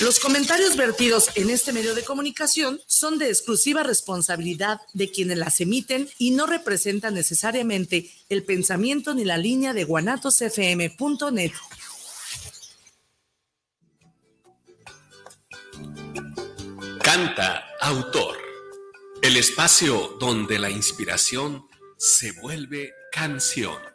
los comentarios vertidos en este medio de comunicación son de exclusiva responsabilidad de quienes las emiten y no representan necesariamente el pensamiento ni la línea de guanatosfm.net. Canta autor. El espacio donde la inspiración se vuelve canción.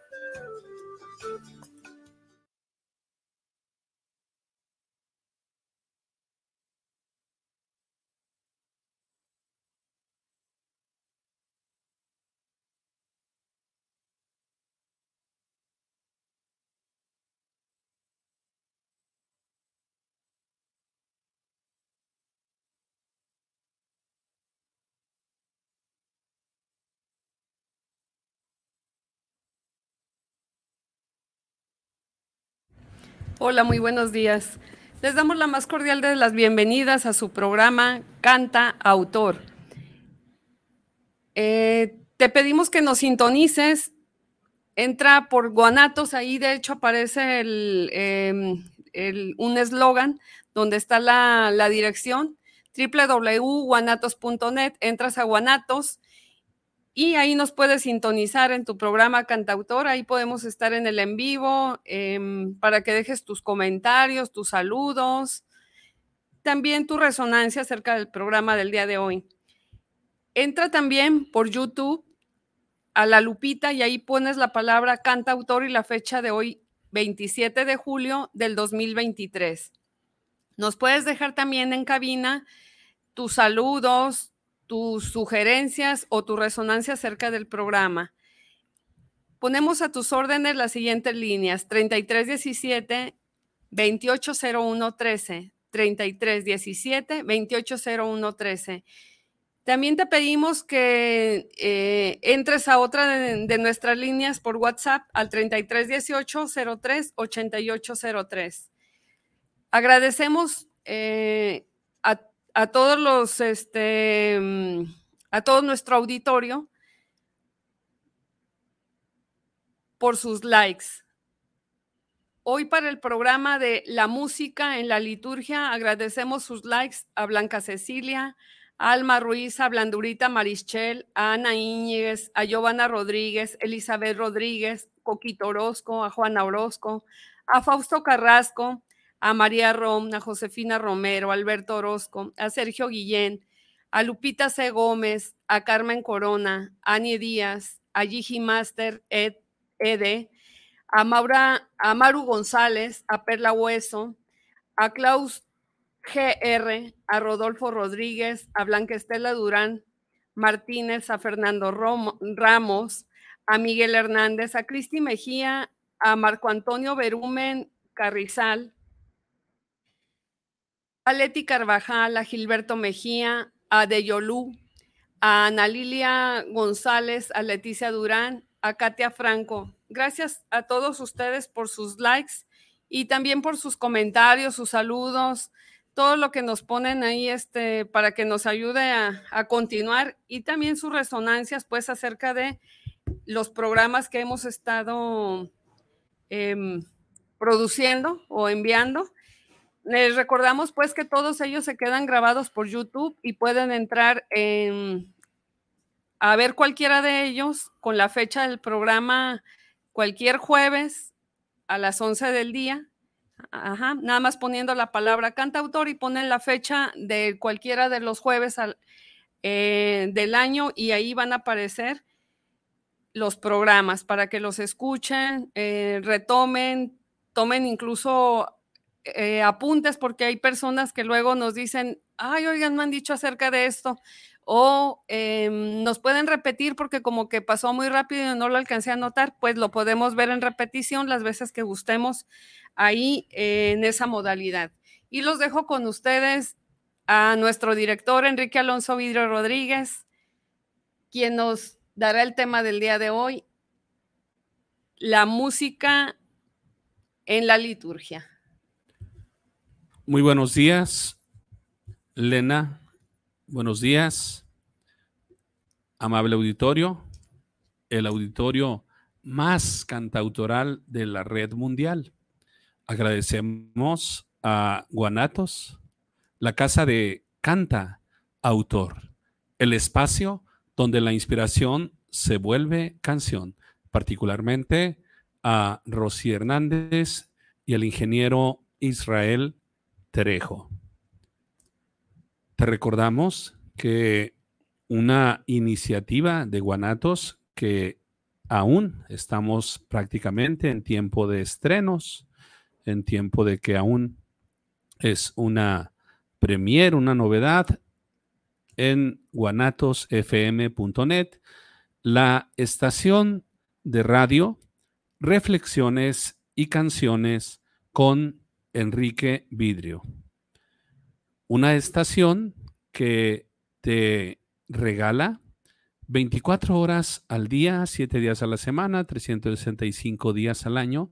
Hola, muy buenos días. Les damos la más cordial de las bienvenidas a su programa Canta Autor. Eh, te pedimos que nos sintonices. Entra por Guanatos, ahí de hecho aparece em, un eslogan donde está la, la dirección www.guanatos.net. Entras a Guanatos y ahí nos puedes sintonizar en tu programa Cantautor, ahí podemos estar en el en vivo em, para que dejes tus comentarios, tus saludos, también tu resonancia acerca del programa del día de hoy. Entra también por YouTube a la lupita y ahí pones la palabra cantautor y la fecha de hoy, 27 de julio del 2023. Nos puedes dejar también en cabina tus saludos, tus sugerencias o tu resonancia acerca del programa. Ponemos a tus órdenes las siguientes líneas: 3317 280113, 3317 280113. También te pedimos que eh, entres a otra de, nuestras líneas por WhatsApp al 3318 03 8803. Agradecemos eh, a todos los, este, mm, a todo nuestro auditorio por sus likes. Hoy para el programa de La Música en la Liturgia agradecemos sus likes a Blanca Cecilia, a Alma Ruiz, a Blandurita Marichel, a Ana Íñiguez, a Giovanna Rodríguez, Elizabeth Rodríguez, Coquito Orozco, a Juana Orozco, a Fausto Carrasco, a María Rom, a Josefina Romero, a Alberto Orozco, a Sergio Guillén, a Lupita C. Gómez, a Carmen Corona, a Annie Díaz, a Gigi Master Ed, Ede, a, Maura, a Maru González, a Perla Hueso, a Klaus GR, a Rodolfo Rodríguez, a Blanca Estela Durán Martínez, a Fernando Ramos, a Miguel Hernández, a Cristi Mejía, a Marco Antonio Berumen Carrizal, a Leti Carvajal, a Gilberto Mejía, a Deyolú, a Ana Lilia González, a Leticia Durán, a Katia Franco. Gracias a todos ustedes por sus likes y también por sus comentarios, sus saludos, todo lo que nos ponen ahí este, para que nos ayude a, continuar y también sus resonancias pues acerca de los programas que hemos estado em, produciendo o enviando. Les recordamos pues que todos ellos se quedan grabados por YouTube y pueden entrar a ver cualquiera de ellos con la fecha del programa cualquier jueves a las 11 del día. Ajá, nada más poniendo la palabra cantautor y ponen la fecha de cualquiera de los jueves eh, del año y ahí van a aparecer los programas para que los escuchen, eh, retomen, tomen incluso eh, apuntes porque hay personas que luego nos dicen, ay, oigan, me han dicho acerca de esto, o em, nos pueden repetir porque como que pasó muy rápido y no lo alcancé a notar, pues lo podemos ver en repetición las veces que gustemos ahí en esa modalidad. Y los dejo con ustedes a nuestro director Enrique Alonso Vidrio Rodríguez, quien nos dará el tema del día de hoy, la música en la liturgia. Muy buenos días, Lena. Buenos días, amable auditorio, el auditorio más cantautoral de la red mundial. Agradecemos a Guanatos, la casa de Canta Autor, el espacio donde la inspiración se vuelve canción, particularmente a Rosy Hernández y al ingeniero Israel Te recordamos que una iniciativa de Guanatos que aún estamos prácticamente en tiempo de estrenos, en tiempo de que aún es una premier, una novedad en guanatosfm.net, la estación de radio Reflexiones y canciones con Enrique Vidrio. Una estación que te regala 24 horas al día, 7 días a la semana, 365 días al año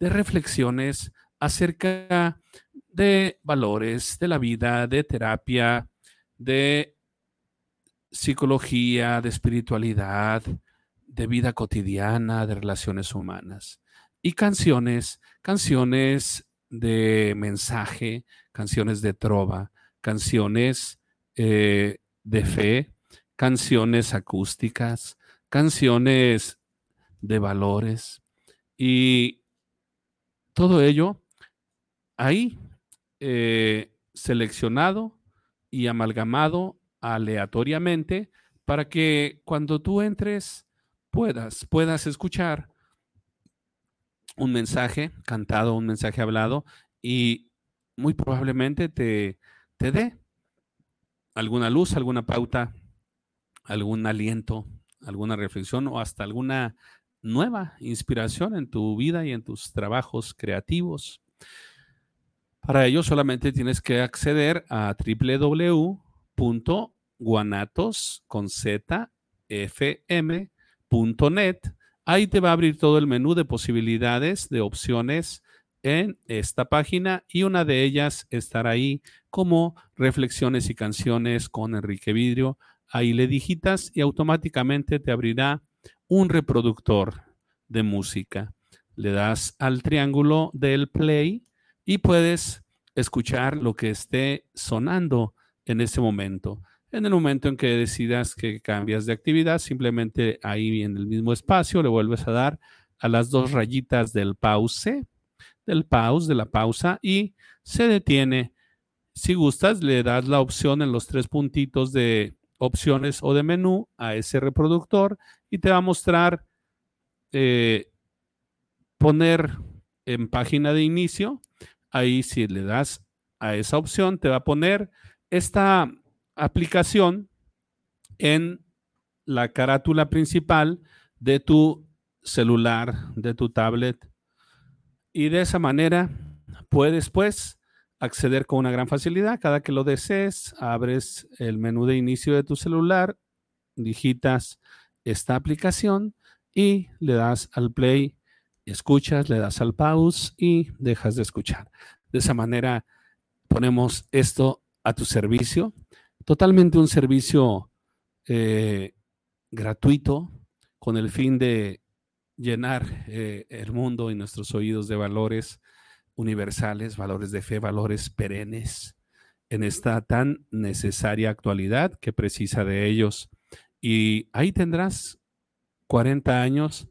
de reflexiones acerca de valores, de la vida, de terapia, de psicología, de espiritualidad, de vida cotidiana, de relaciones humanas. Y canciones, canciones de mensaje, canciones de trova, canciones eh, de fe, canciones acústicas, canciones de valores y todo ello ahí eh, seleccionado y amalgamado aleatoriamente para que cuando tú entres puedas, puedas escuchar un mensaje cantado, un mensaje hablado y muy probablemente te, te dé alguna luz, alguna pauta, algún aliento, alguna reflexión o hasta alguna nueva inspiración en tu vida y en tus trabajos creativos. Para ello solamente tienes que acceder a www.guanatos.net. Ahí te va a abrir todo el menú de posibilidades, de opciones en esta página y una de ellas estará ahí como reflexiones y canciones con Enrique Vidrio. Ahí le digitas y automáticamente te abrirá un reproductor de música. Le das al triángulo del play y puedes escuchar lo que esté sonando en ese momento. En el momento en que decidas que cambias de actividad, simplemente ahí en el mismo espacio le vuelves a dar a las dos rayitas del pause, del pause, de la pausa y se detiene. Si gustas, le das la opción en los tres puntitos de opciones o de menú a ese reproductor y te va a mostrar eh, poner en página de inicio. Ahí si le das a esa opción, te va a poner esta aplicación en la carátula principal de tu celular, de tu tablet. Y de esa manera puedes pues acceder con una gran facilidad. Cada que lo desees, abres el menú de inicio de tu celular, digitas esta aplicación y le das al play, escuchas, le das al pause y dejas de escuchar. De esa manera ponemos esto a tu servicio, totalmente un servicio eh, gratuito con el fin de llenar eh, el mundo y nuestros oídos de valores universales, valores de fe, valores perennes en esta tan necesaria actualidad que precisa de ellos. Y ahí tendrás 40 años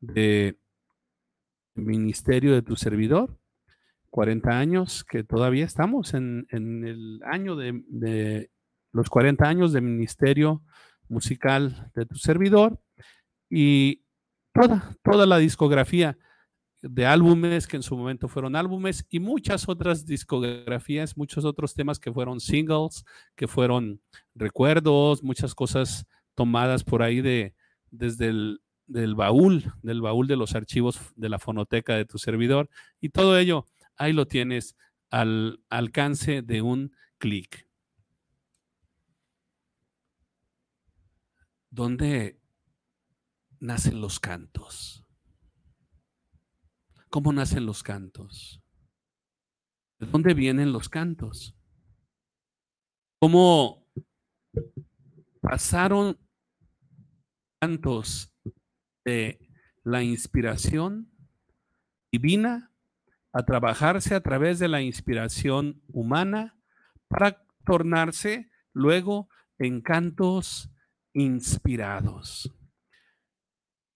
de ministerio de tu servidor, 40 años que todavía estamos en, el año de, los 40 años de ministerio musical de tu servidor y toda, toda la discografía de álbumes que en su momento fueron álbumes y muchas otras discografías, muchos otros temas que fueron singles, que fueron recuerdos, muchas cosas tomadas por ahí de desde el del baúl, del baúl de los archivos de la fonoteca de tu servidor y todo ello ahí lo tienes al alcance de un clic. ¿Dónde nacen los cantos? cómo nacen los cantos. ¿De dónde vienen los cantos? ¿Cómo pasaron cantos de la inspiración divina a trabajarse a través de la inspiración humana para tornarse luego en cantos inspirados.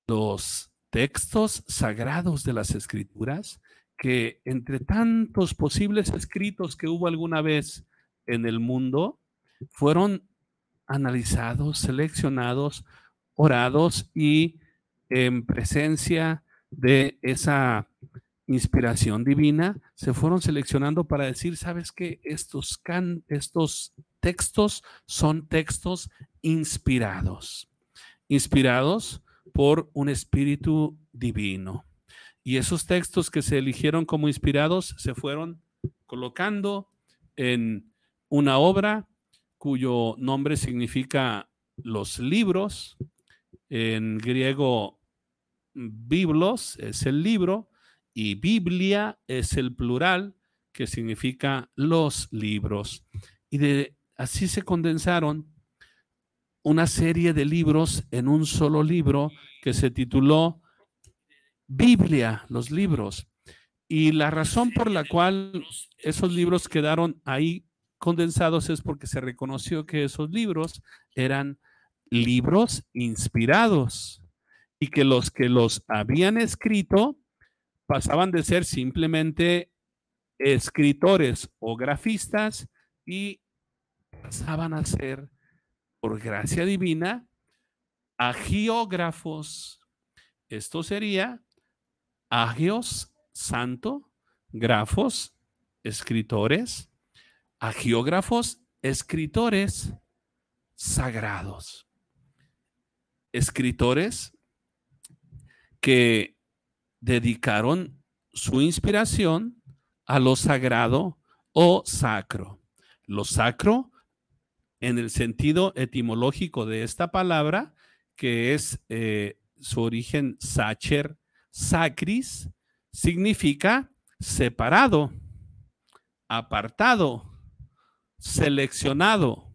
Los textos sagrados de las escrituras, que entre tantos posibles escritos que hubo alguna vez en el mundo, fueron analizados, seleccionados, orados y en presencia de esa inspiración divina, se fueron seleccionando para decir, ¿sabes qué? Estos, can, estos textos son textos inspirados, inspirados por un espíritu divino. Y esos textos que se eligieron como inspirados se fueron colocando en una obra cuyo nombre significa los libros, en griego biblos es el libro y Biblia es el plural que significa los libros. Y así se condensaron una serie de libros en un solo libro que se tituló Biblia, los libros. Y la razón por la cual esos libros quedaron ahí condensados es porque se reconoció que esos libros eran libros inspirados y que los que los habían escrito pasaban de ser simplemente escritores o grafistas y pasaban a ser, por gracia divina, agiógrafos. Esto sería agios, santo, grafos, escritores, agiógrafos, escritores sagrados. Escritores que dedicaron su inspiración a lo sagrado o sacro. Lo sacro, en el sentido etimológico de esta palabra, que es eh, su origen sacher, sacris, significa separado, apartado, seleccionado,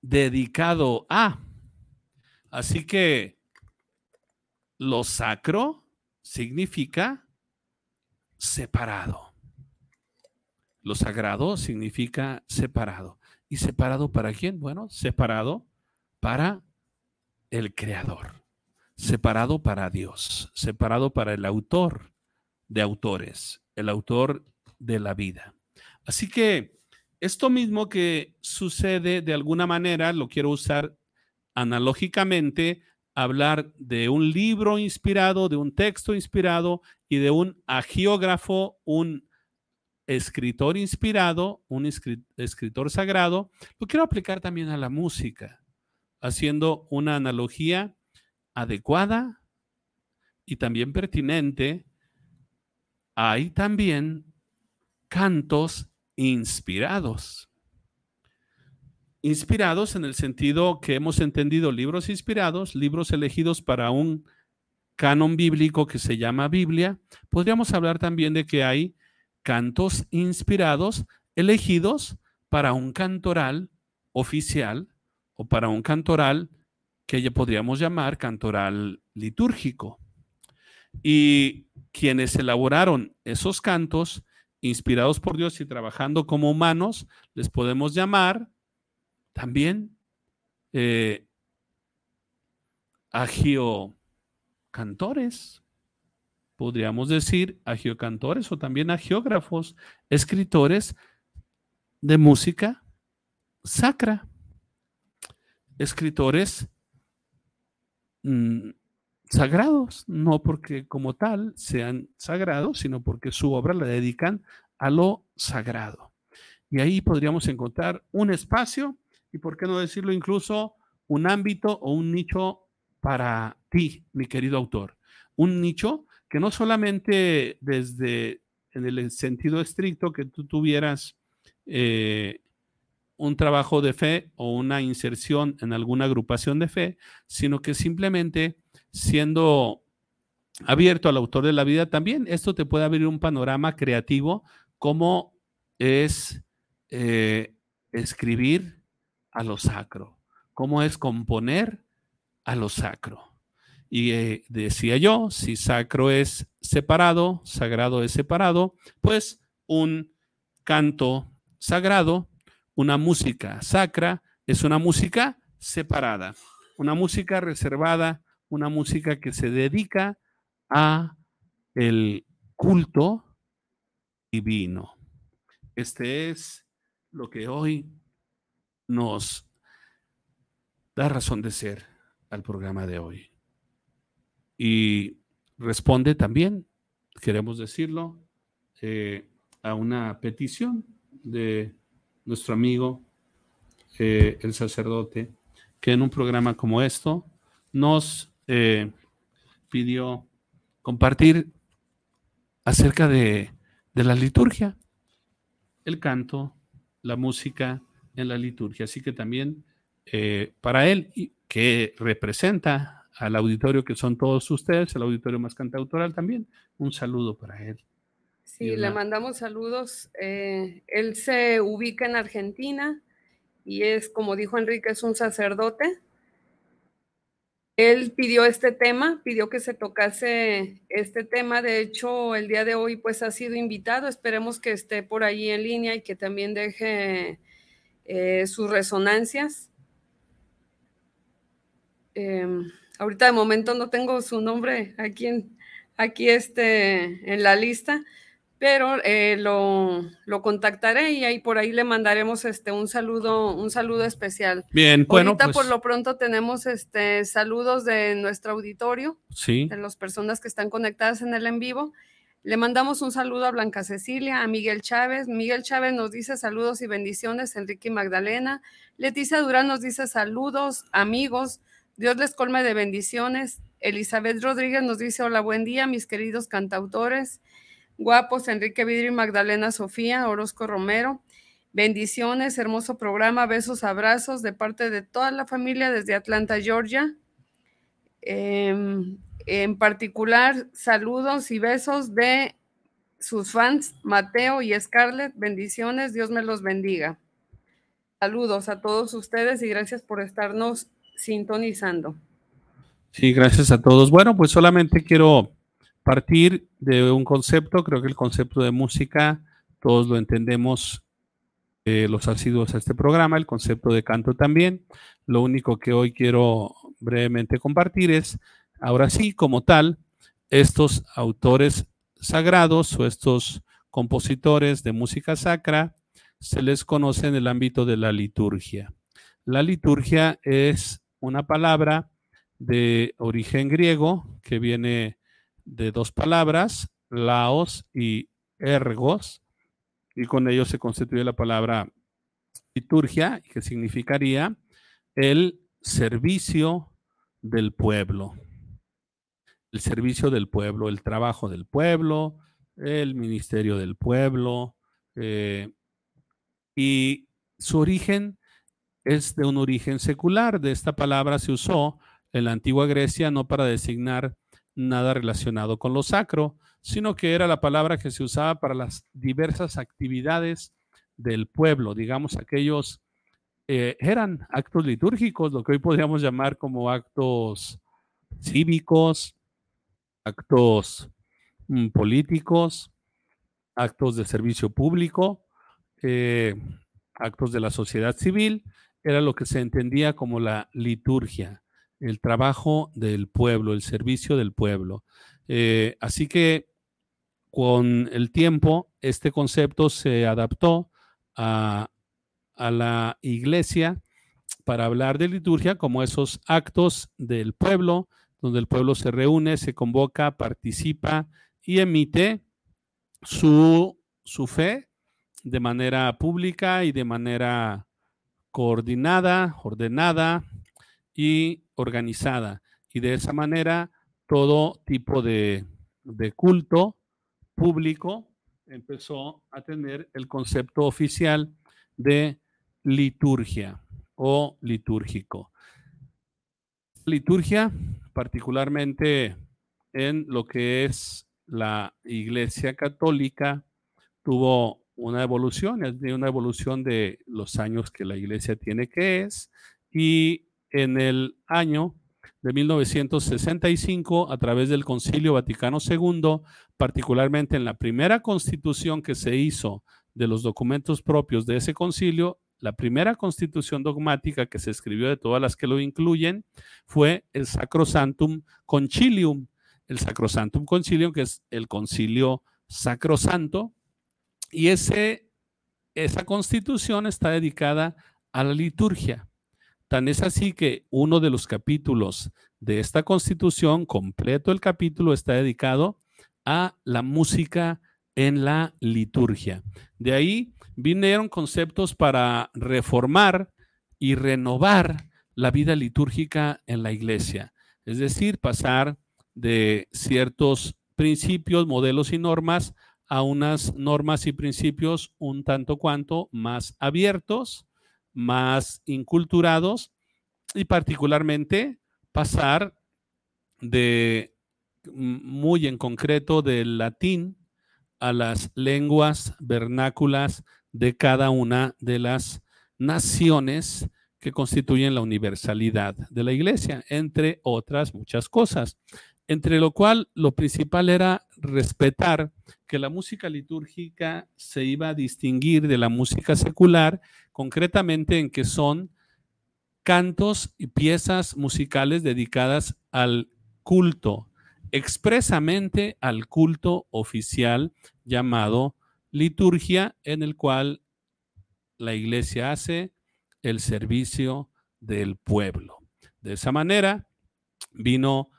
dedicado a. Así que lo sacro significa separado. Lo sagrado significa separado. ¿Y separado para quién? Bueno, separado para el Creador, separado para Dios, separado para el autor de autores, el autor de la vida. Así que esto mismo que sucede de alguna manera, lo quiero usar analógicamente hablar de un libro inspirado, de un texto inspirado y de un agiógrafo, un escritor inspirado, un escritor sagrado. Lo quiero aplicar también a la música, haciendo una analogía adecuada y también pertinente. Hay también cantos inspirados inspirados en el sentido que hemos entendido libros inspirados, libros elegidos para un canon bíblico que se llama Biblia. Podríamos hablar también de que hay cantos inspirados elegidos para un cantoral oficial o para un cantoral que ya podríamos llamar cantoral litúrgico. Y quienes elaboraron esos cantos inspirados por Dios y trabajando como humanos, les podemos llamar también eh, agiocantores, podríamos decir agiocantores o también agiógrafos, escritores de música sacra, escritores mm, sagrados, no porque como tal sean sagrados, sino porque su obra la dedican a lo sagrado. Y ahí podríamos encontrar un espacio y por qué no decirlo incluso un ámbito o un nicho para ti, mi querido autor. Un nicho que no solamente desde en el sentido estricto que tú tuvieras eh, un trabajo de fe o una inserción en alguna agrupación de fe, sino que simplemente siendo abierto al autor de la vida también. Esto te puede abrir un panorama creativo, como es eh, escribir a lo sacro, cómo es componer a lo sacro. Y eh, decía yo, si sacro es separado, sagrado es separado, pues un canto sagrado, una música sacra, es una música separada, una música reservada, una música que se dedica a el culto divino. Este es lo que hoy nos da razón de ser al programa de hoy. Y responde también, queremos decirlo, eh, a una petición de nuestro amigo, eh, el sacerdote, que en un programa como esto nos eh, pidió compartir acerca de, de la liturgia, el canto, la música en la liturgia. Así que también para él, que representa al auditorio que son todos ustedes, el auditorio más cantautoral también, un saludo para él. Sí, le mandamos saludos. Eh, él se ubica en Argentina y es, como dijo Enrique, es un sacerdote. Él pidió este tema, pidió que se tocase este tema. De hecho, el día de hoy pues ha sido invitado. Esperemos que esté por ahí en línea y que también deje eh, sus resonancias. Em, ahorita de momento no tengo su nombre aquí en, aquí este, en la lista, pero eh, lo, contactaré y ahí por ahí le mandaremos este un saludo, un saludo especial. Bien, bueno. Ahorita por pues lo pronto tenemos este saludos de nuestro auditorio, sí. de las personas que están conectadas en el en vivo. Le mandamos un saludo a Blanca Cecilia, a Miguel Chávez. Miguel Chávez nos dice saludos y bendiciones, Enrique y Magdalena. Leticia Durán nos dice saludos, amigos. Dios les colme de bendiciones. Elizabeth Rodríguez nos dice hola, buen día, mis queridos cantautores. Guapos, Enrique Vidri, Magdalena Sofía, Orozco Romero. Bendiciones, hermoso programa, besos, abrazos de parte de toda la familia desde Atlanta, Georgia. Em, en particular, saludos y besos de sus fans, Mateo y Scarlett. Bendiciones, Dios me los bendiga. Saludos a todos ustedes y gracias por estarnos sintonizando. Sí, gracias a todos. Bueno, pues solamente quiero partir de un concepto, creo que el concepto de música, todos lo entendemos, eh, los asiduos a este programa, el concepto de canto también. Lo único que hoy quiero brevemente compartir es, ahora sí, como tal, estos autores sagrados o estos compositores de música sacra se les conoce en el ámbito de la liturgia. La liturgia es una palabra de origen griego que viene de dos palabras, laos y ergos, y con ello se constituye la palabra liturgia, que significaría el servicio del pueblo. El servicio del pueblo, el trabajo del pueblo, el ministerio del pueblo. Eh, y su origen es de un origen secular. De esta palabra se usó en la antigua Grecia no para designar nada relacionado con lo sacro, sino que era la palabra que se usaba para las diversas actividades del pueblo, digamos, aquellos eh, eran actos litúrgicos, lo que hoy podríamos llamar como actos cívicos, actos mm, políticos, actos de servicio público, eh, actos de la sociedad civil, era lo que se entendía como la liturgia, el trabajo del pueblo, el servicio del pueblo. Eh, así que con el tiempo, este concepto se adaptó a, a la iglesia para hablar de liturgia como esos actos del pueblo, donde el pueblo se reúne, se convoca, participa y emite su, su fe de manera pública y de manera coordinada, ordenada y organizada. Y de esa manera todo tipo de, culto público empezó a tener el concepto oficial de liturgia o litúrgico. Liturgia, particularmente en lo que es la Iglesia Católica tuvo una evolución, una evolución de los años que la Iglesia tiene que es, y en el año de 1965, a través del Concilio Vaticano II, particularmente en la primera constitución que se hizo de los documentos propios de ese concilio, la primera constitución dogmática que se escribió de todas las que lo incluyen fue el Sacrosantum Concilium. El Sacrosantum Concilium, que es el concilio sacrosanto, y ese, esa constitución está dedicada a la liturgia. Tan es así que uno de los capítulos de esta constitución, completo el capítulo, está dedicado a la música en la liturgia. De ahí vinieron conceptos para reformar y renovar la vida litúrgica en la iglesia, es decir, pasar de ciertos principios, modelos y normas a unas normas y principios un tanto cuanto más abiertos, más inculturados y particularmente pasar de muy en concreto del latín a las lenguas vernáculas de cada una de las naciones que constituyen la universalidad de la iglesia, entre otras muchas cosas. Entre lo cual lo principal era respetar que la música litúrgica se iba a distinguir de la música secular, concretamente en que son cantos y piezas musicales dedicadas al culto, expresamente al culto oficial llamado liturgia, en el cual la iglesia hace el servicio del pueblo. De esa manera vino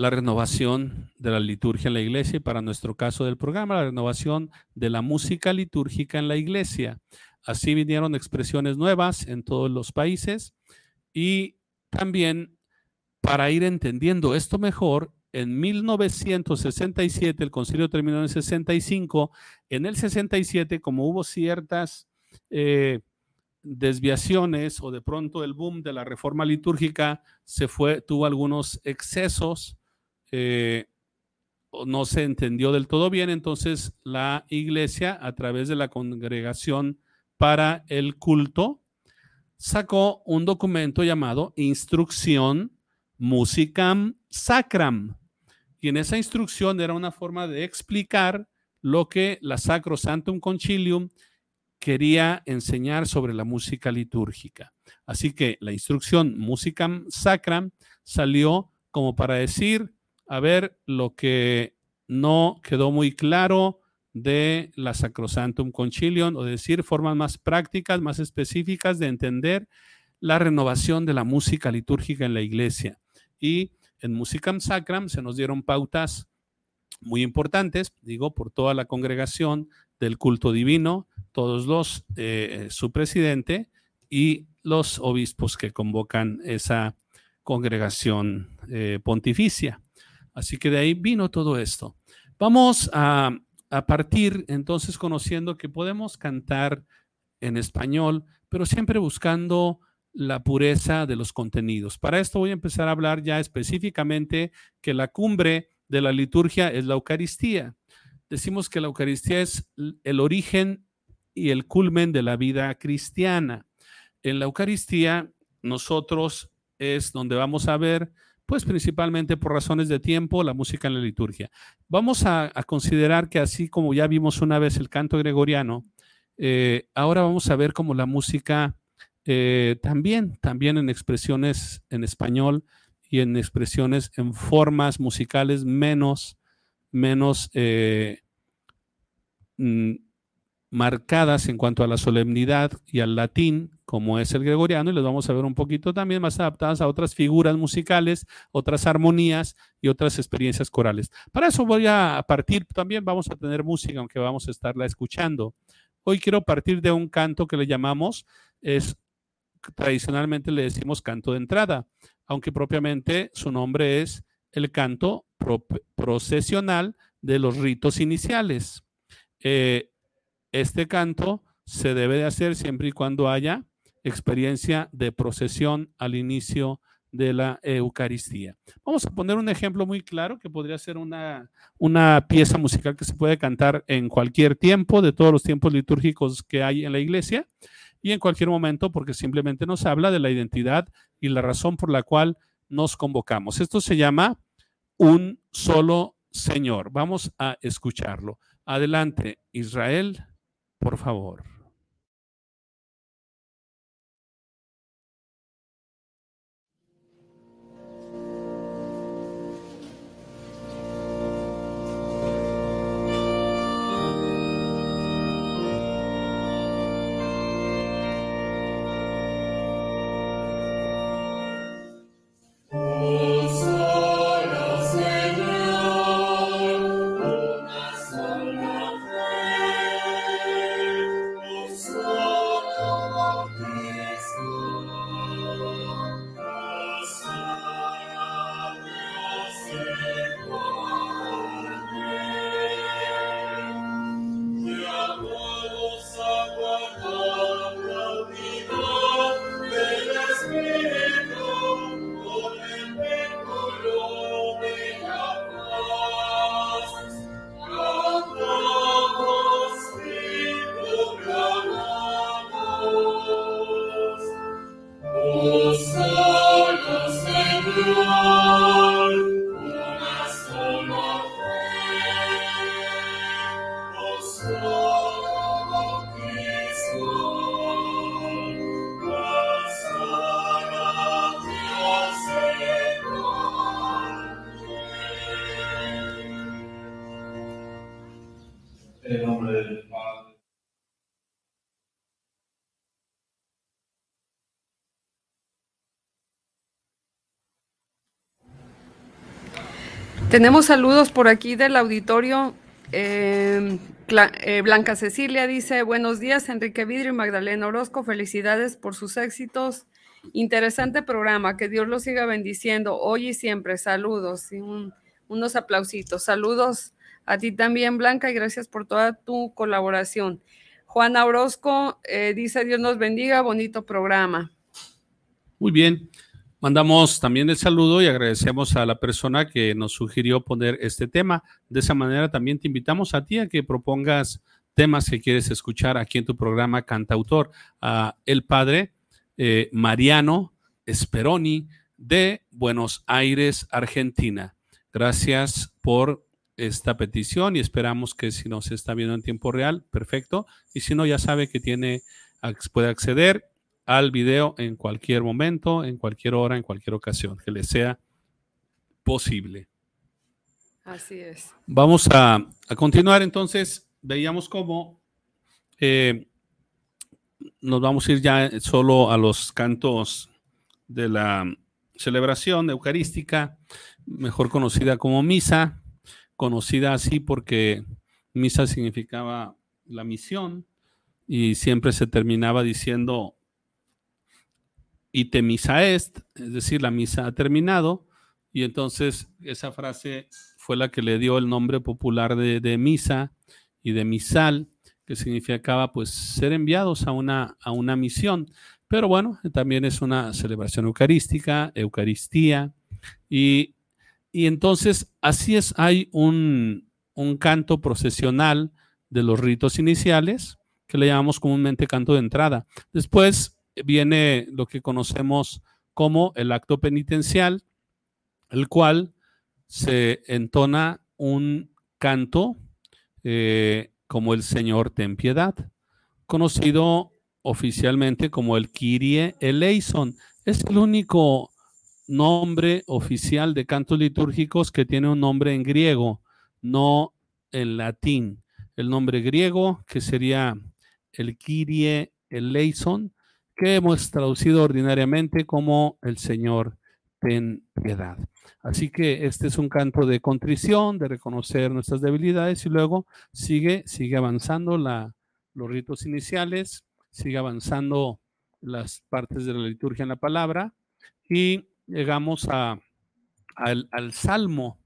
la renovación de la liturgia en la iglesia y para nuestro caso del programa, la renovación de la música litúrgica en la iglesia. Así vinieron expresiones nuevas en todos los países y también para ir entendiendo esto mejor, en 1967, el concilio terminó en el 65, en el 67, como hubo ciertas eh, desviaciones o de pronto el boom de la reforma litúrgica se fue, tuvo algunos excesos, eh, no se entendió del todo bien, entonces la iglesia a través de la congregación para el culto sacó un documento llamado Instrucción Musicam Sacram. Y en esa instrucción era una forma de explicar lo que la Sacro Santum Concilium quería enseñar sobre la música litúrgica. Así que la instrucción Musicam Sacram salió como para decir, a ver, lo que no quedó muy claro de la Sacrosantum Concilium, o decir, formas más prácticas, más específicas de entender la renovación de la música litúrgica en la iglesia. Y en Musicam Sacram se nos dieron pautas muy importantes, digo, por toda la congregación del culto divino, todos los, eh, su presidente y los obispos que convocan esa congregación eh, pontificia. Así que de ahí vino todo esto. Vamos a, a partir entonces conociendo que podemos cantar en español, pero siempre buscando la pureza de los contenidos. Para esto voy a empezar a hablar ya específicamente que la cumbre de la liturgia es la Eucaristía. Decimos que la Eucaristía es el origen y el culmen de la vida cristiana. En la Eucaristía nosotros es donde vamos a ver, pues principalmente por razones de tiempo, la música en la liturgia. Vamos a, considerar que así como ya vimos una vez el canto gregoriano, eh, ahora vamos a ver como la música eh, también, también en expresiones en español y en expresiones en formas musicales menos, menos eh, mm, marcadas en cuanto a la solemnidad y al latín, como es el gregoriano, y les vamos a ver un poquito también más adaptadas a otras figuras musicales, otras armonías y otras experiencias corales. Para eso voy a partir, también vamos a tener música, aunque vamos a estarla escuchando. Hoy quiero partir de un canto que le llamamos, es tradicionalmente le decimos canto de entrada, aunque propiamente su nombre es el canto procesional de los ritos iniciales. Eh, este canto se debe de hacer siempre y cuando haya experiencia de procesión al inicio de la Eucaristía. Vamos a poner un ejemplo muy claro que podría ser una, una pieza musical que se puede cantar en cualquier tiempo, de todos los tiempos litúrgicos que hay en la iglesia y en cualquier momento porque simplemente nos habla de la identidad y la razón por la cual nos convocamos. Esto se llama un solo Señor. Vamos a escucharlo. Adelante, Israel, por favor. Tenemos saludos por aquí del auditorio. Em, eh, Blanca Cecilia dice, buenos días, Enrique Vidrio y Magdalena Orozco, felicidades por sus éxitos. Interesante programa, que Dios los siga bendiciendo hoy y siempre. Saludos y unos aplausitos. Saludos a ti también, Blanca, y gracias por toda tu colaboración. Juana Orozco eh, dice, Dios nos bendiga, bonito programa. Muy bien. Mandamos también el saludo y agradecemos a la persona que nos sugirió poner este tema. De esa manera también te invitamos a ti a que propongas temas que quieres escuchar aquí en tu programa Cantautor. a el padre eh, Mariano Speroni de Buenos Aires, Argentina. Gracias por esta petición y esperamos que si nos está viendo en tiempo real, perfecto. Y si no, ya sabe que tiene, puede acceder al video en cualquier momento, en cualquier hora, en cualquier ocasión, que le sea posible. Así es. Vamos a, continuar entonces. Veíamos cómo eh, nos vamos a ir ya solo a los cantos de la celebración eucarística, mejor conocida como misa, conocida así porque misa significaba la misión y siempre se terminaba diciendo y misa est, es decir, la misa ha terminado, y entonces esa frase fue la que le dio el nombre popular de, misa y de misal, que significaba pues ser enviados a una, a una misión. Pero bueno, también es una celebración eucarística, Eucaristía, y, y entonces así es, hay un, un canto procesional de los ritos iniciales, que le llamamos comúnmente canto de entrada. Después viene lo que conocemos como el acto penitencial, el cual se entona un canto eh, como el Señor ten piedad, conocido oficialmente como el Kyrie eleison. Es el único nombre oficial de cantos litúrgicos que tiene un nombre en griego, no en latín. El nombre griego, que sería el Kyrie eleison, que hemos traducido ordinariamente como el Señor ten piedad. Así que este es un canto de contrición, de reconocer nuestras debilidades y luego sigue, sigue avanzando los ritos iniciales, sigue avanzando las partes de la liturgia en la palabra y llegamos al salmo.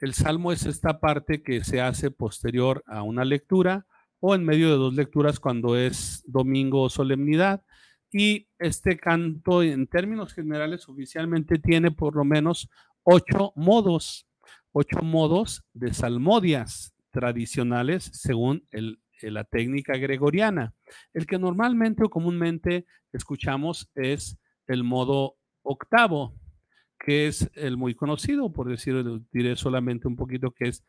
El salmo es esta parte que se hace posterior a una lectura o en medio de dos lecturas cuando es domingo o solemnidad Y este canto, en términos generales, oficialmente tiene por lo menos ocho modos, ocho modos de salmodias tradicionales según la técnica gregoriana. El que normalmente o comúnmente escuchamos es el modo octavo, que es el muy conocido, por decirlo, diré solamente un poquito, que es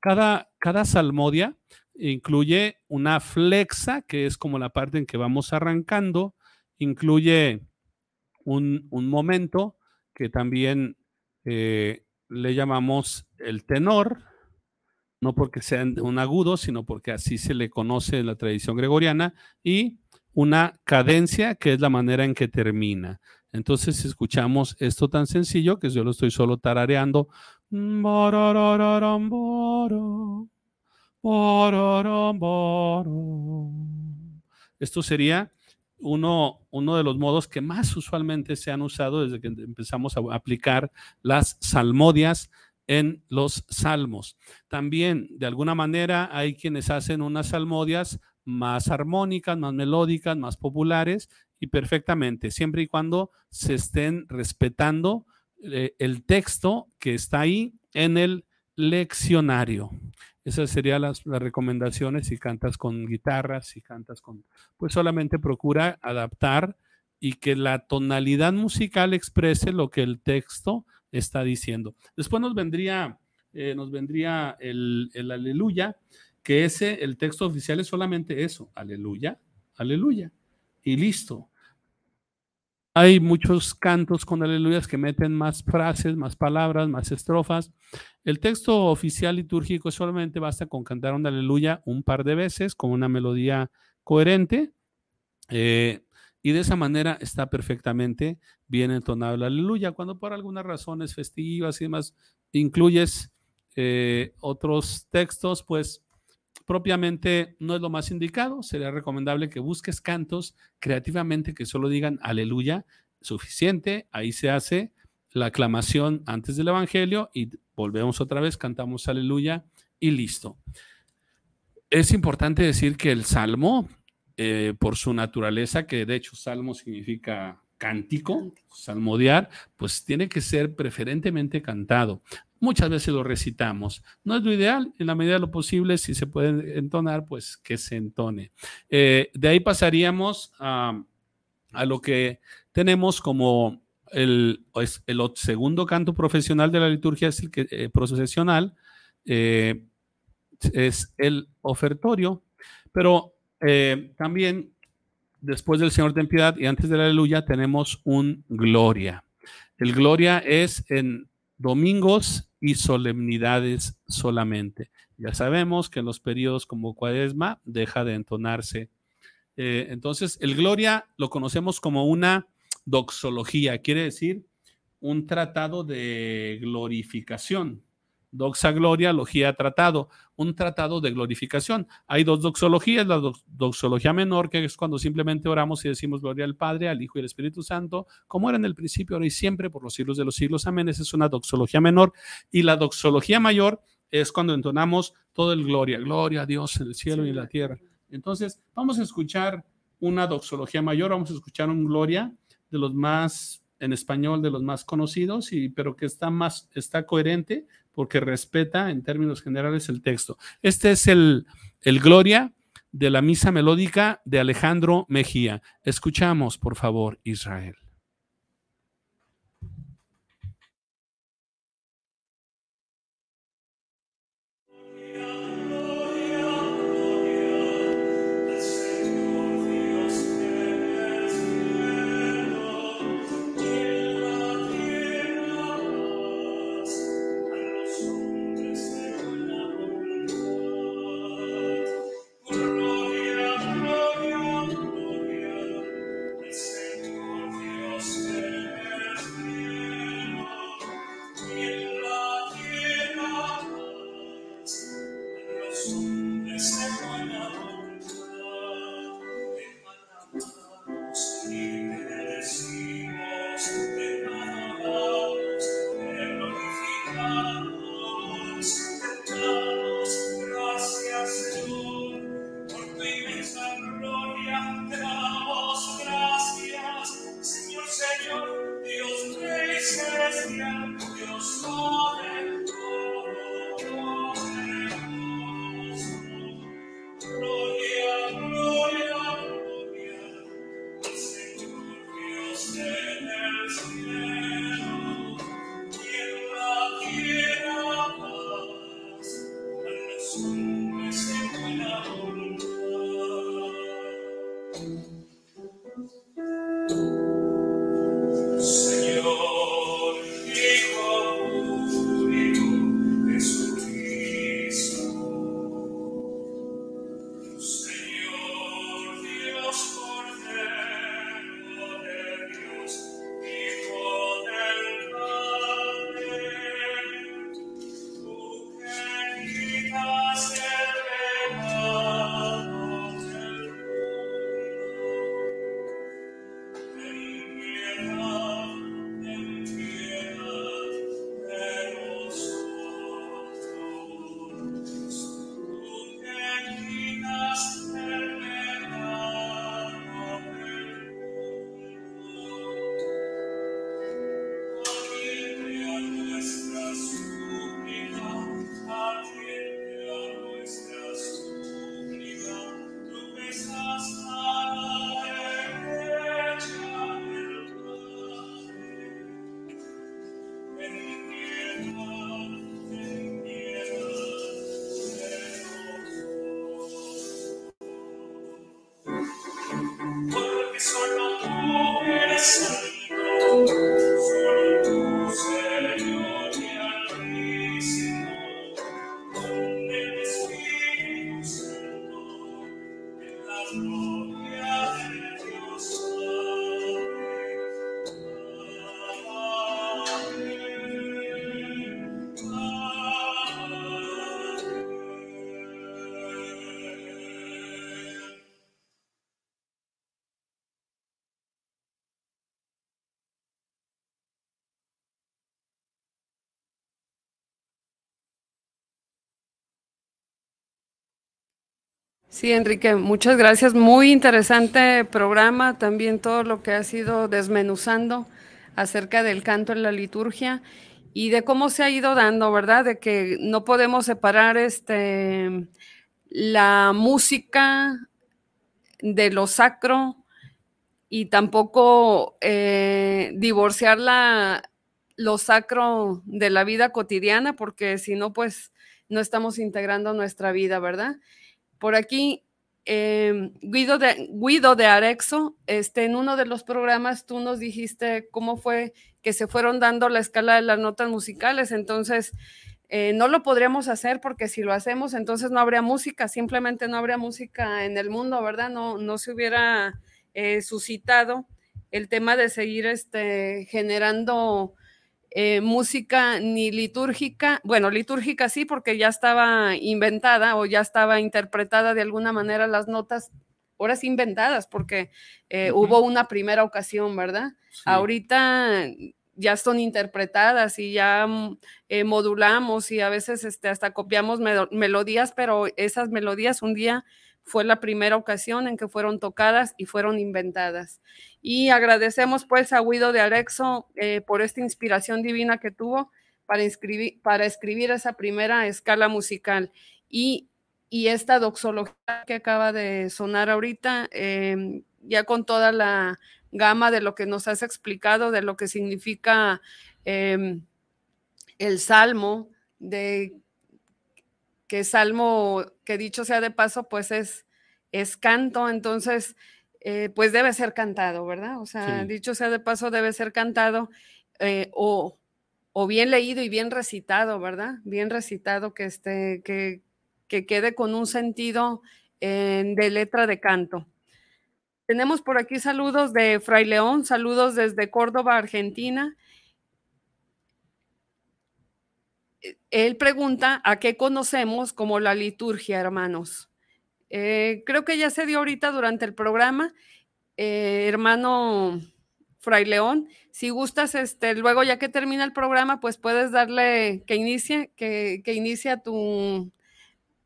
cada, cada salmodia incluye una flexa, que es como la parte en que vamos arrancando, incluye un, momento que también eh, le llamamos el tenor, no porque sea un agudo, sino porque así se le conoce en la tradición gregoriana, y una cadencia, que es la manera en que termina. Entonces escuchamos esto tan sencillo que yo lo estoy solo tarareando. Esto sería uno, uno de los modos que más usualmente se han usado desde que empezamos a aplicar las salmodias en los salmos. También, de alguna manera, hay quienes hacen unas salmodias más armónicas, más melódicas, más populares y perfectamente, siempre y cuando se estén respetando eh, el texto que está ahí en el leccionario. Esas serían las, recomendaciones si cantas con guitarras, si cantas con... Pues solamente procura adaptar y que la tonalidad musical exprese lo que el texto está diciendo. Después nos vendría, eh, nos vendría el, el aleluya, que ese, el texto oficial es solamente eso, aleluya, aleluya, y listo. Hay muchos cantos con aleluyas que meten más frases, más palabras, más estrofas. El texto oficial litúrgico solamente basta con cantar un aleluya un par de veces con una melodía coherente. Eh, y de esa manera está perfectamente bien entonado el aleluya. Cuando por algunas razones festivas y demás incluyes eh, otros textos, pues propiamente no es lo más indicado. Sería recomendable que busques cantos creativamente que solo digan aleluya, suficiente. Ahí se hace la aclamación antes del Evangelio y volvemos otra vez, cantamos aleluya y listo. Es importante decir que el salmo, eh, por su naturaleza, que de hecho salmo significa cántico, salmodiar, pues tiene que ser preferentemente cantado. Muchas veces lo recitamos. No es lo ideal, en la medida de lo posible, si se puede entonar, pues que se entone. Eh, de ahí pasaríamos a, lo que tenemos como el, el, segundo canto profesional de la liturgia, es el que, eh, procesional, eh, es el ofertorio, pero también después del Señor ten piedad y antes de la aleluya tenemos un gloria. El gloria es en domingos y solemnidades solamente. Ya sabemos que en los periodos como cuaresma deja de entonarse. Eh, entonces, el gloria lo conocemos como una doxología, quiere decir un tratado de glorificación. Doxa Gloria, Logía Tratado, un tratado de glorificación. Hay dos doxologías, la doxología menor, que es cuando simplemente oramos y decimos gloria al Padre, al Hijo y al Espíritu Santo, como era en el principio, ahora y siempre, por los siglos de los siglos. Amén. Esa es una doxología menor. Y la doxología mayor es cuando entonamos todo el gloria, gloria a Dios en el cielo y en la tierra. Entonces, vamos a escuchar una doxología mayor, vamos a escuchar un gloria de los más en español de los más conocidos, y, pero que está más, está coherente porque respeta en términos generales el texto. Este es el, el Gloria de la misa melódica de Alejandro Mejía. Escuchamos, por favor, Israel. Sí, Enrique, muchas gracias. Muy interesante programa, también todo lo que ha sido desmenuzando acerca del canto en la liturgia y de cómo se ha ido dando, ¿verdad? De que no podemos separar este, la música de lo sacro y tampoco eh, divorciar lo sacro de la vida cotidiana, porque si no, pues no estamos integrando nuestra vida, ¿verdad? Por aquí, em, Guido, de, Guido de Arexo, este, en uno de los programas tú nos dijiste cómo fue que se fueron dando la escala de las notas musicales, entonces eh, no lo podríamos hacer porque si lo hacemos, entonces no habría música, simplemente no habría música en el mundo, ¿verdad? No, no se hubiera eh, suscitado el tema de seguir este, generando eh, música ni litúrgica, bueno, litúrgica sí, porque ya estaba inventada o ya estaba interpretada de alguna manera las notas, horas inventadas, porque eh, hubo una primera ocasión, ¿verdad? Ahorita ya son interpretadas y ya mm, eh, modulamos y a veces este, hasta copiamos melodías, pero esas melodías un día fue la primera ocasión en que fueron tocadas y fueron inventadas. Y agradecemos pues a Guido de Alexo eh, por esta inspiración divina que tuvo para, escribir esa primera escala musical. Y, esta doxología que acaba de sonar ahorita, em, ya con toda la gama de lo que nos has explicado, de lo que significa em, el salmo, de que salmo, que dicho sea de paso, pues es, es canto, entonces, eh, pues debe ser cantado, ¿verdad? O sea, dicho sea de paso, debe ser cantado eh, o, o, bien leído y bien recitado, ¿verdad? Bien recitado, que, esté, que, que quede con un sentido de letra de canto. Tenemos por aquí saludos de Fray León, saludos desde Córdoba, Argentina. Él pregunta a qué conocemos como la liturgia, hermanos. Eh, creo que ya se dio ahorita durante el programa, eh, hermano Fray León. Si gustas, este, luego ya que termina el programa, pues puedes darle que inicie, que, que inicia tu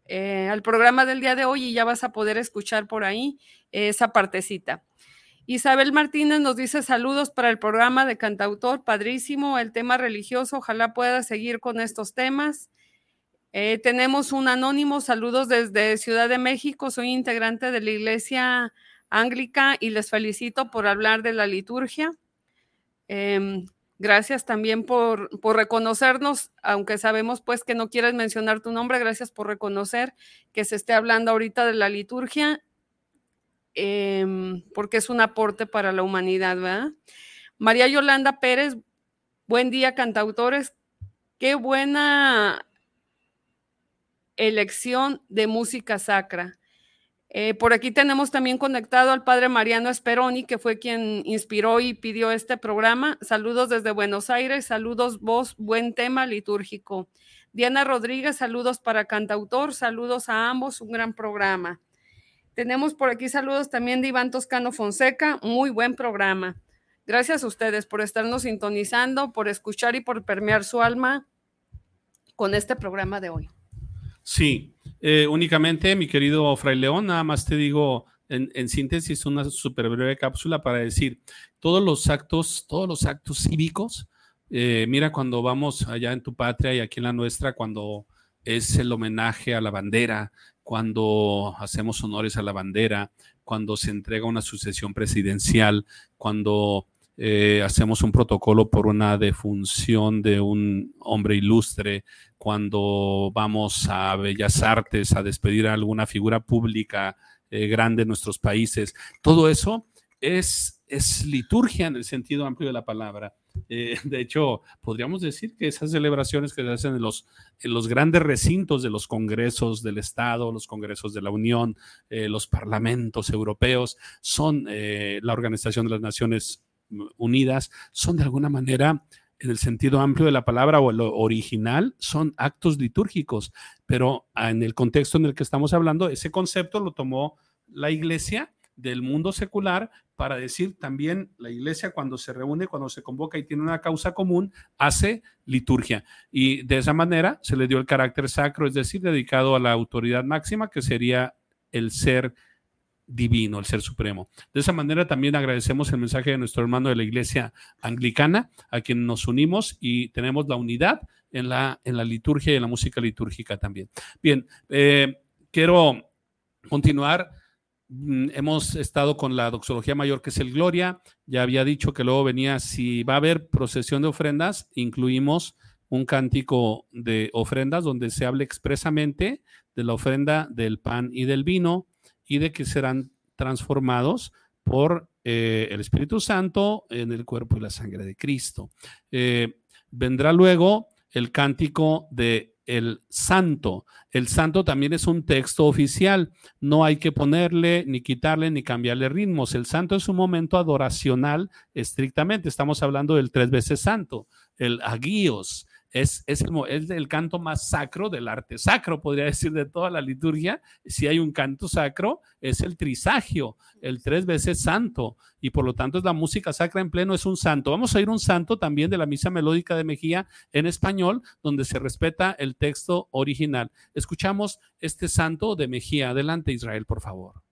eh, al programa del día de hoy y ya vas a poder escuchar por ahí esa partecita. Isabel Martínez nos dice saludos para el programa de cantautor, padrísimo, el tema religioso, ojalá pueda seguir con estos temas. Eh, tenemos un anónimo, saludos desde Ciudad de México, soy integrante de la Iglesia Anglica y les felicito por hablar de la liturgia. Em, gracias también por, por, reconocernos, aunque sabemos pues que no quieres mencionar tu nombre, gracias por reconocer que se esté hablando ahorita de la liturgia Em, porque es un aporte para la humanidad, ¿verdad? María Yolanda Pérez, buen día, cantautores. Qué buena elección de música sacra. Eh, por aquí tenemos también conectado al padre Mariano Esperoni, que fue quien inspiró y pidió este programa. Saludos desde Buenos Aires, saludos vos, buen tema litúrgico. Diana Rodríguez, saludos para cantautor, saludos a ambos, un gran programa. Tenemos por aquí saludos también de Iván Toscano Fonseca, muy buen programa. Gracias a ustedes por estarnos sintonizando, por escuchar y por permear su alma con este programa de hoy. Sí, eh, únicamente, mi querido Fray León, nada más te digo en, síntesis una súper breve cápsula para decir todos los actos, todos los actos cívicos. Eh, mira, cuando vamos allá en tu patria y aquí en la nuestra, cuando es el homenaje a la bandera, cuando hacemos honores a la bandera, cuando se entrega una sucesión presidencial, cuando eh, hacemos un protocolo por una defunción de un hombre ilustre, cuando vamos a Bellas Artes a despedir a alguna figura pública eh, grande en nuestros países. Todo eso es, es liturgia en el sentido amplio de la palabra. Eh, de hecho, podríamos decir que esas celebraciones que se hacen en los, grandes recintos de los congresos del Estado, los congresos de la Unión, eh, los parlamentos europeos, son eh, la Organización de las Naciones Unidas, son de alguna manera en el sentido amplio de la palabra o lo original, son actos litúrgicos, pero en el contexto en el que estamos hablando, ese concepto lo tomó la iglesia del mundo secular para decir también la iglesia cuando se reúne, cuando se convoca y tiene una causa común, hace liturgia. Y de esa manera se le dio el carácter sacro, es decir, dedicado a la autoridad máxima, que sería el ser divino, el ser supremo. De esa manera también agradecemos el mensaje de nuestro hermano de la iglesia anglicana, a quien nos unimos y tenemos la unidad en la, en la liturgia y en la música litúrgica también. Bien, eh, quiero continuar. Mm, hemos estado con la doxología mayor, que es el Gloria. Ya había dicho que luego venía, si va a haber procesión de ofrendas, incluimos un cántico de ofrendas donde se hable expresamente de la ofrenda del pan y del vino, y de que serán transformados por eh, el Espíritu Santo en el cuerpo y la sangre de Cristo. Eh, vendrá luego el cántico de el santo. El santo también es un texto oficial. No hay que ponerle, ni quitarle, ni cambiarle ritmos. El santo es un momento adoracional estrictamente. Estamos hablando del tres veces santo, el aguíos, es, el, canto más sacro del arte sacro, podría decir, de toda la liturgia. Si hay un canto sacro, es el trisagio, el tres veces santo, y por lo tanto es la música sacra en pleno, es un santo. Vamos a ir un santo también de la misa melódica de Mejía en español, donde se respeta el texto original. Escuchamos este santo de Mejía. Adelante, Israel, por favor.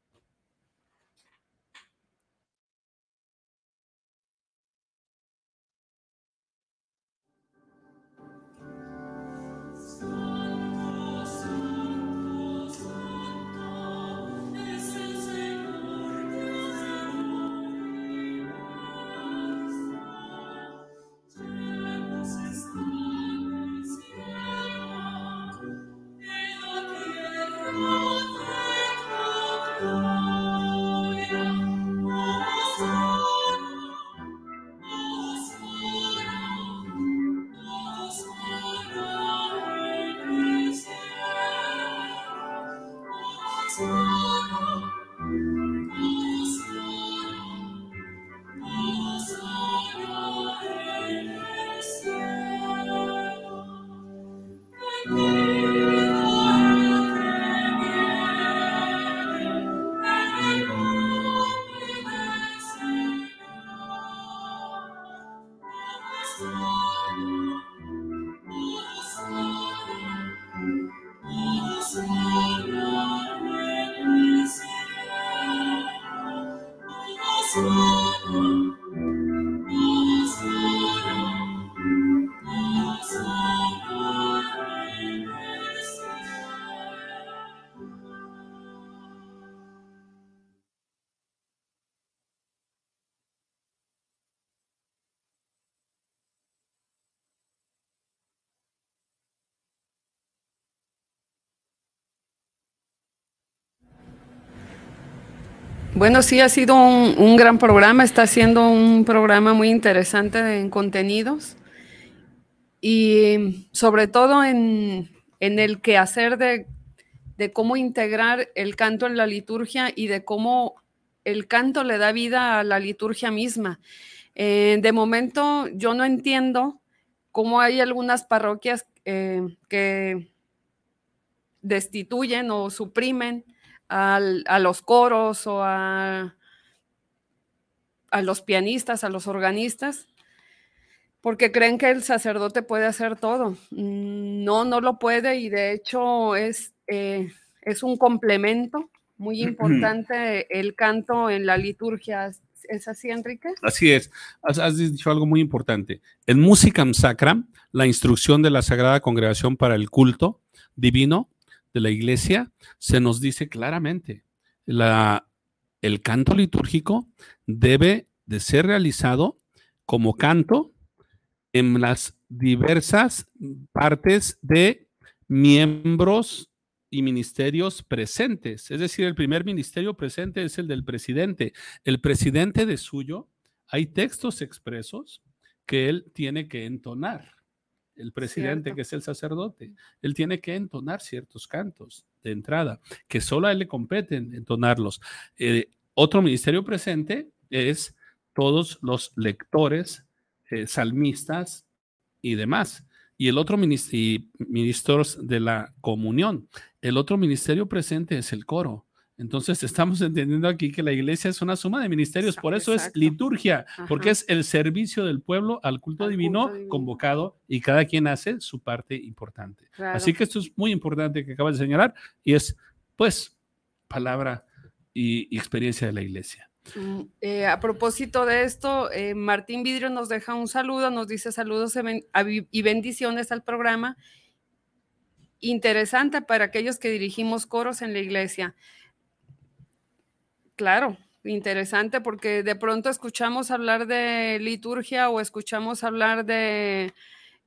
Bueno, sí, ha sido un, gran programa, está siendo un programa muy interesante en contenidos y sobre todo en, el quehacer de, de cómo integrar el canto en la liturgia y de cómo el canto le da vida a la liturgia misma. Eh, de momento yo no entiendo cómo hay algunas parroquias eh, que destituyen o suprimen a los coros o a, a los pianistas, a los organistas, porque creen que el sacerdote puede hacer todo. Mm, no, no lo puede y de hecho es, eh, es un complemento muy importante el canto en la liturgia. ¿Es así, Enrique? Así es. Has, dicho algo muy importante. En Musicam Sacram, la instrucción de la Sagrada Congregación para el culto divino, de la iglesia, se nos dice claramente, la, el canto litúrgico debe de ser realizado como canto en las diversas partes de miembros y ministerios presentes. Es decir, el primer ministerio presente es el del presidente. El presidente de suyo, hay textos expresos que él tiene que entonar. El presidente, Cierto. que es el sacerdote, él tiene que entonar ciertos cantos de entrada, que solo a él le competen entonarlos. Eh, otro ministerio presente es todos los lectores, eh, salmistas y demás. Y el otro minis- y ministros de la comunión. El otro ministerio presente es el coro. Entonces estamos entendiendo aquí que la iglesia es una suma de ministerios, por eso es liturgia, porque es el servicio del pueblo al culto, Al divino, culto divino. convocado y cada quien hace su parte importante. Claro. Así que esto es muy importante que acabas de señalar y es pues palabra y, y experiencia de la iglesia. Mm, eh, a propósito de esto, eh, Martín Vidrio nos deja un saludo, nos dice saludos y bendiciones al programa. Interesante para aquellos que dirigimos coros en la iglesia. Claro, interesante porque de pronto escuchamos hablar de liturgia o escuchamos hablar de,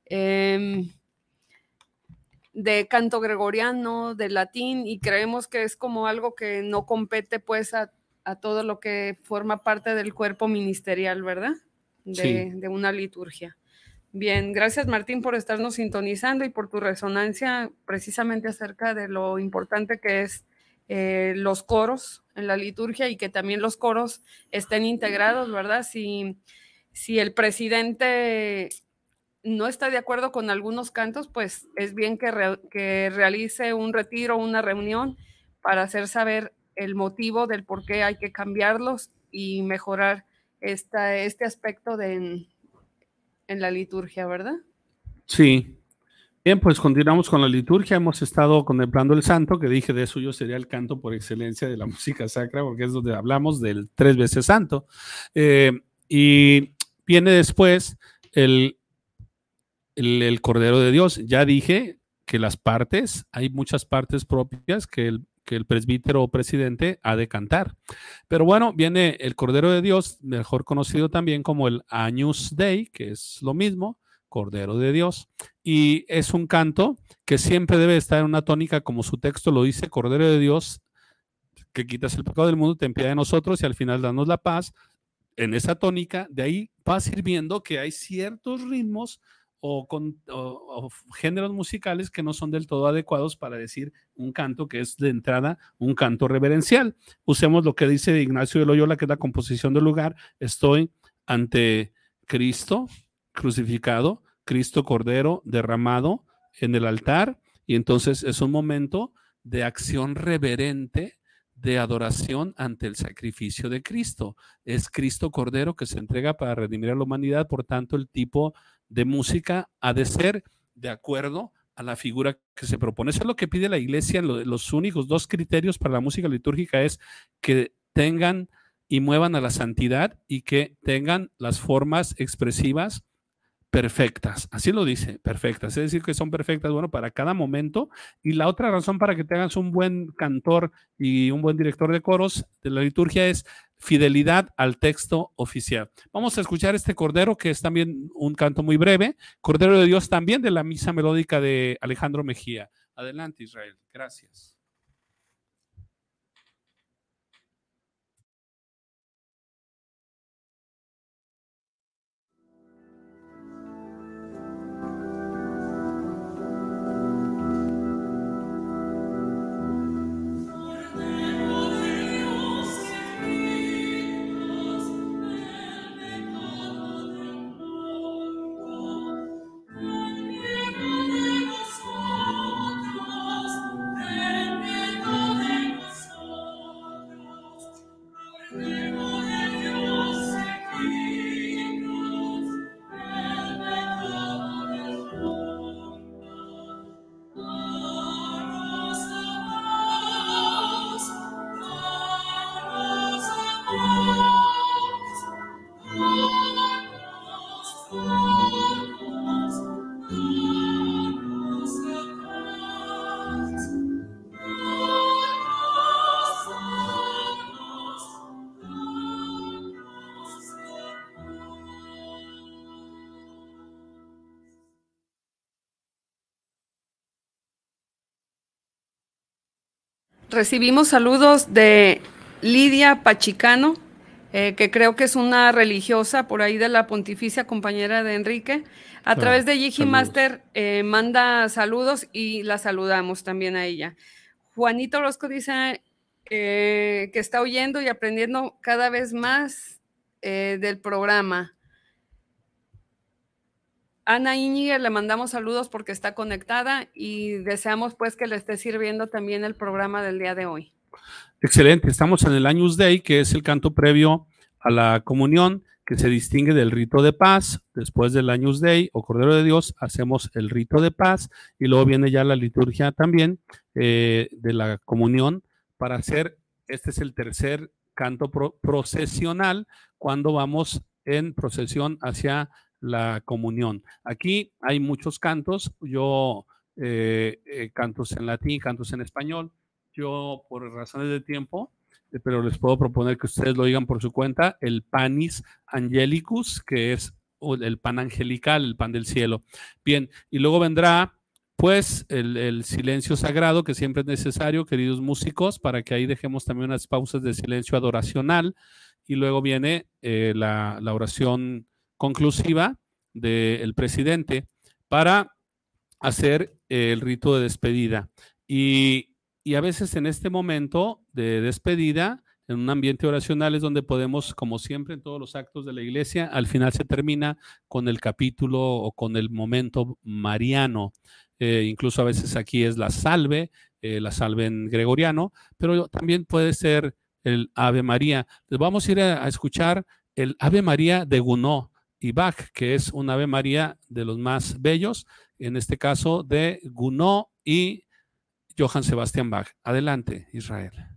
em, de canto gregoriano, de latín, y creemos que es como algo que no compete pues a, a todo lo que forma parte del cuerpo ministerial, ¿verdad? De, Sí. de una liturgia. Bien, gracias Martín por estarnos sintonizando y por tu resonancia precisamente acerca de lo importante que es eh, los coros en la liturgia y que también los coros estén integrados, ¿verdad? Si, si el presidente no está de acuerdo con algunos cantos, pues es bien que, que realice un retiro, una reunión para hacer saber el motivo del por qué hay que cambiarlos y mejorar esta, este aspecto de, en la liturgia, ¿verdad? Sí. Bien, pues continuamos con la liturgia. Hemos estado contemplando el santo, que dije de suyo sería el canto por excelencia de la música sacra, porque es donde hablamos del tres veces santo. Eh, y viene después el, el, Cordero de Dios. Ya dije que las partes, hay muchas partes propias que el, que el presbítero o presidente ha de cantar. Pero bueno, viene el Cordero de Dios, mejor conocido también como el Agnus Dei, que es lo mismo, Cordero de Dios, y es un canto que siempre debe estar en una tónica como su texto lo dice, Cordero de Dios, que quitas el pecado del mundo, ten piedad de nosotros y al final danos la paz. En esa tónica, de ahí va sirviendo que hay ciertos ritmos o, o géneros musicales que no son del todo adecuados para decir un canto que es de entrada un canto reverencial. Usemos lo que dice Ignacio de Loyola, que es la composición del lugar. Estoy ante Cristo crucificado, Cristo Cordero derramado en el altar, y entonces es un momento de acción reverente, de adoración ante el sacrificio de Cristo. Es Cristo Cordero que se entrega para redimir a la humanidad, por tanto el tipo de música ha de ser de acuerdo a la figura que se propone. Eso es lo que pide la iglesia. Los únicos dos criterios para la música litúrgica es que tengan y muevan a la santidad y que tengan las formas expresivas perfectas. Así lo dice, perfectas. Es decir, que son perfectas, bueno, para cada momento. Y la otra razón para que tengas un buen cantor y un buen director de coros de la liturgia es fidelidad al texto oficial. Vamos a escuchar este Cordero, que es también un canto muy breve. Cordero de Dios también de la misa melódica de Alejandro Mejía. Adelante, Israel. Gracias. Recibimos saludos de Lidia Pachicano, eh, que creo que es una religiosa por ahí de la pontificia compañera de Enrique. A través de Yiji Master eh, manda saludos y la saludamos también a ella. Juanito Orozco dice que está oyendo y aprendiendo cada vez más del programa. Ana Íñiguez le mandamos saludos porque está conectada y deseamos pues que le esté sirviendo también el programa del día de hoy. Excelente, estamos en el Años Day, que es el canto previo a la comunión, que se distingue del rito de paz. Después del Años Day o Cordero de Dios, hacemos el rito de paz y luego viene ya la liturgia también eh, de la comunión para hacer, este es el tercer canto procesional cuando vamos en procesión hacia la comunión. Aquí hay muchos cantos, yo eh, eh, cantos en latín, cantos en español. Yo, por razones de tiempo, eh, pero les puedo proponer que ustedes lo digan por su cuenta, el panis angelicus, que es el pan angelical, el pan del cielo. Bien, y luego vendrá pues el, silencio sagrado que siempre es necesario, queridos músicos, para que ahí dejemos también unas pausas de silencio adoracional. Y luego viene la, la oración conclusiva del presidente para hacer el rito de despedida. Y, y, a veces en este momento de despedida, en un ambiente oracional es donde podemos, como siempre en todos los actos de la iglesia, al final se termina con el capítulo o con el momento mariano. Eh, incluso a veces aquí es la salve, eh, la salve en gregoriano, pero también puede ser el Ave María. Vamos a ir a, a escuchar el Ave María de Gounod y Bach, que es un Ave María de los más bellos, en este caso de Gounod y Johann Sebastian Bach. Adelante, Israel.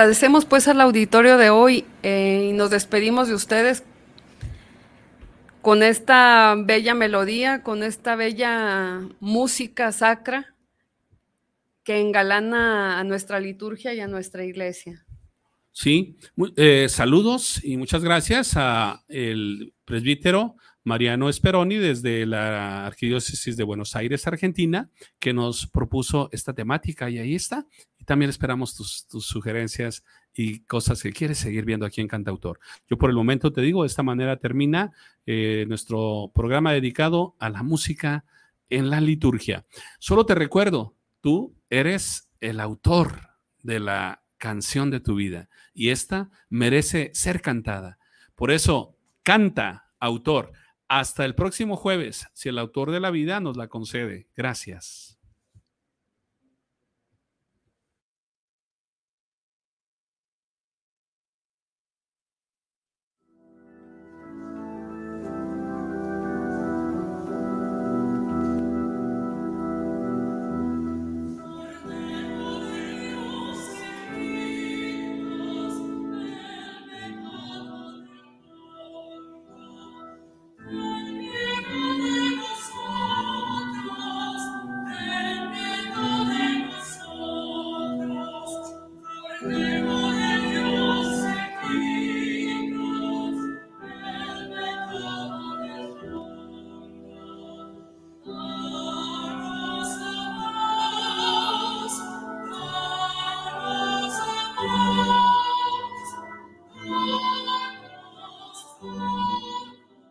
Agradecemos pues al auditorio de hoy eh, y nos despedimos de ustedes con esta bella melodía, con esta bella música sacra que engalana a nuestra liturgia y a nuestra iglesia. Sí, eh, saludos y muchas gracias a el presbítero Mariano Esperoni desde la Arquidiócesis de Buenos Aires, Argentina, que nos propuso esta temática y ahí está. Y también esperamos tus, sugerencias y cosas que quieres seguir viendo aquí en Cantautor. Yo por el momento te digo, de esta manera termina eh, nuestro programa dedicado a la música en la liturgia. Solo te recuerdo, tú eres el autor de la canción de tu vida y esta merece ser cantada. Por eso, canta, autor. Hasta el próximo jueves, si el autor de la vida nos la concede. Gracias.